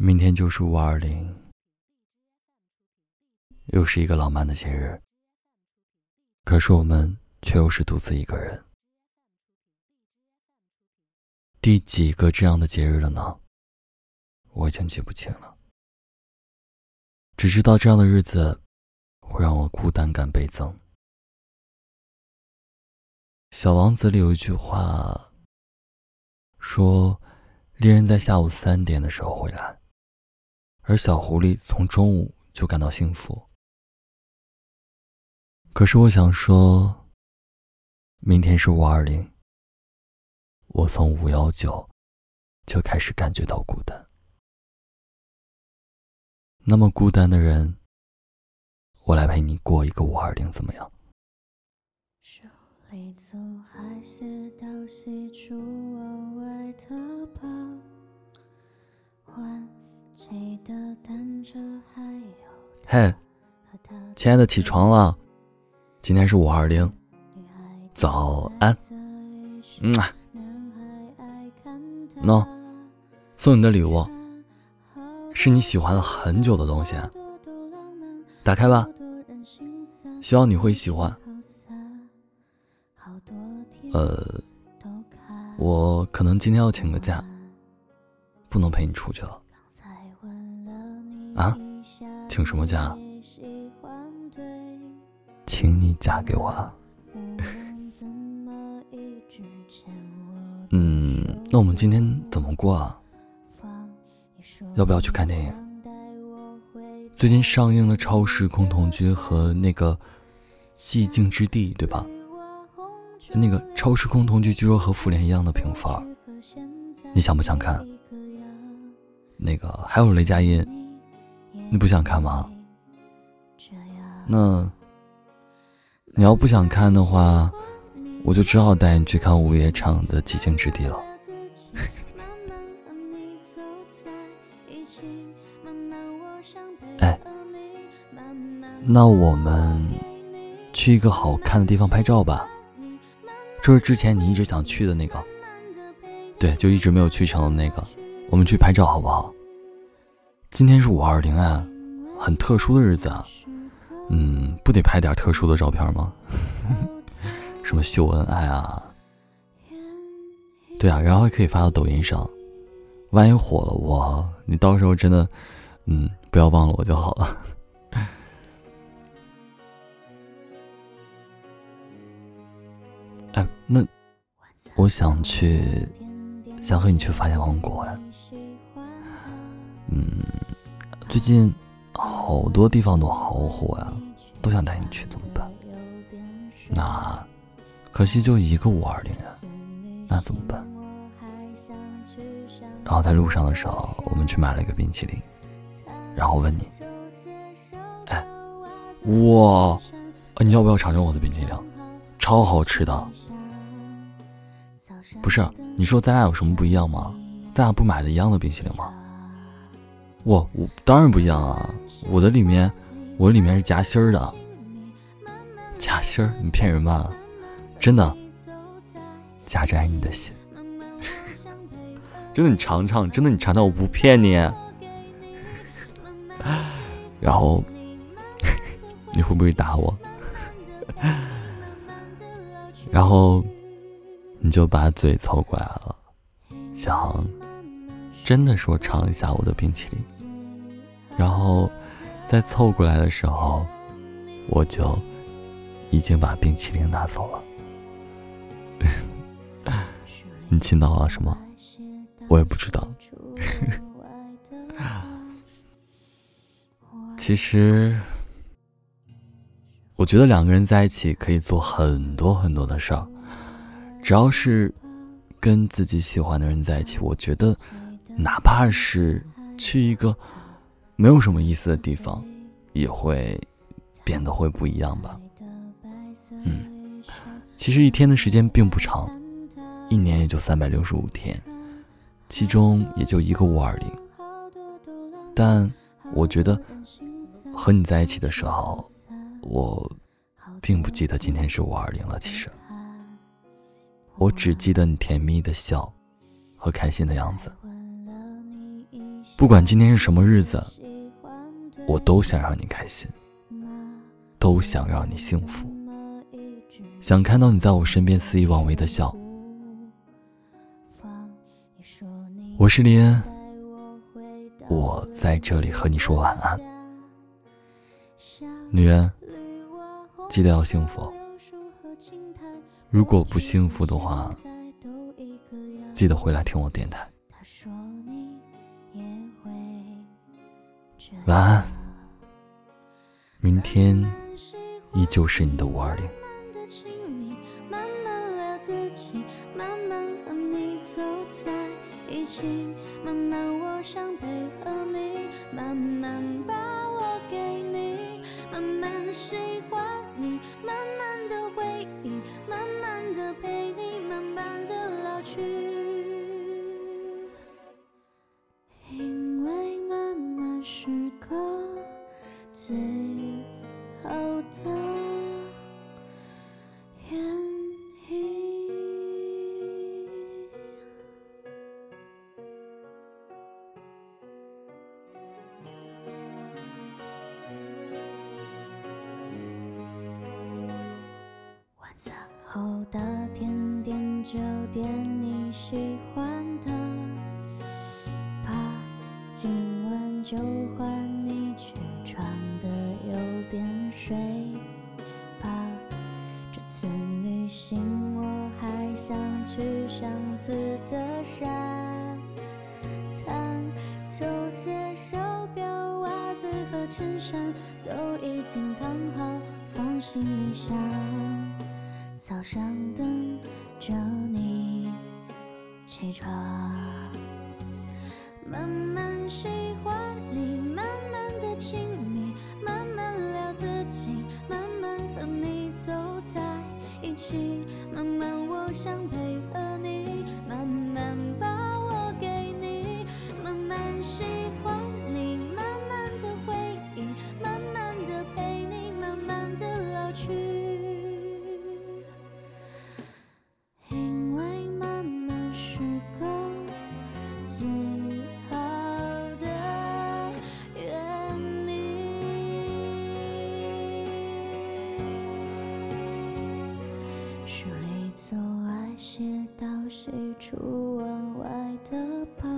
明天就是五二零，又是一个浪漫的节日。可是我们却又是独自一个人。第几个这样的节日了呢？我已经记不清了。只知道这样的日子会让我孤单感倍增。《小王子》里有一句话说：“猎人在下午三点的时候回来。”而小狐狸从中午就感到幸福。可是我想说，明天是五二零，我从五幺九就开始感觉到孤单。那么孤单的人，我来陪你过一个五二零，怎么样？嘿，亲爱的，起床了，今天是五二零，早安。嗯啊，喏，送你的礼物，是你喜欢了很久的东西，打开吧，希望你会喜欢。呃，我可能今天要请个假，不能陪你出去了。啊，请什么假？请你嫁给我。嗯，那我们今天怎么过啊？要不要去看电影？最近上映了《超时空同居》和那个《寂静之地》，对吧？那个《超时空同居》据说和《复联》一样的评分，你想不想看？那个还有雷佳音。你不想看吗？那你要不想看的话，我就只好带你去看午夜场的《寂静之地》了。哎，那我们去一个好看的地方拍照吧，就是之前你一直想去的那个，对，就一直没有去成的那个，我们去拍照好不好？今天是五二零啊，很特殊的日子啊，嗯，不得拍点特殊的照片吗？什么秀恩爱啊？对啊，然后还可以发到抖音上，万一火了，我你到时候真的，嗯，不要忘了我就好了。哎，那我想去，想和你去发现王国哎。嗯，最近好多地方都好火呀，都想带你去，怎么办？那可惜就一个五二零呀，那怎么办？然后在路上的时候，我们去买了一个冰淇淋，然后问你，哎，哇，你要不要尝尝我的冰淇淋？超好吃的。不是，你说咱俩有什么不一样吗？咱俩不买的一样的冰淇淋吗？我我当然不一样啊！我的里面，我里面是夹心儿的，夹心儿，你骗人吧？真的，夹着爱你的心，真的，你尝尝，真的，你尝尝，我不骗你。然后你会不会打我？然后你就把嘴凑过来了，想。真的说尝一下我的冰淇淋，然后在凑过来的时候，我就已经把冰淇淋拿走了。你亲到了什么？我也不知道。其实，我觉得两个人在一起可以做很多很多的事儿，只要是跟自己喜欢的人在一起，我觉得。哪怕是去一个没有什么意思的地方，也会变得会不一样吧。嗯，其实一天的时间并不长，一年也就三百六十五天，其中也就一个五二零。但我觉得和你在一起的时候，我并不记得今天是五二零了。其实，我只记得你甜蜜的笑和开心的样子。不管今天是什么日子，我都想让你开心，都想让你幸福，想看到你在我身边肆意妄为的笑。我是林恩，我在这里和你说晚安，女人，记得要幸福。如果不幸福的话，记得回来听我电台。晚安，明天依旧是你的五二零。慢慢，我想配合你，慢慢把我给你，慢慢喜欢你，慢慢的回忆，慢慢的陪你，慢慢的老去。是个最好的晚。餐后的甜点就点你喜欢的，怕今晚就沙滩，球鞋、手表、袜子和衬衫都已经烫好，放行李箱。早上等着你起床，慢慢喜欢你，慢慢的亲喜出望外的傍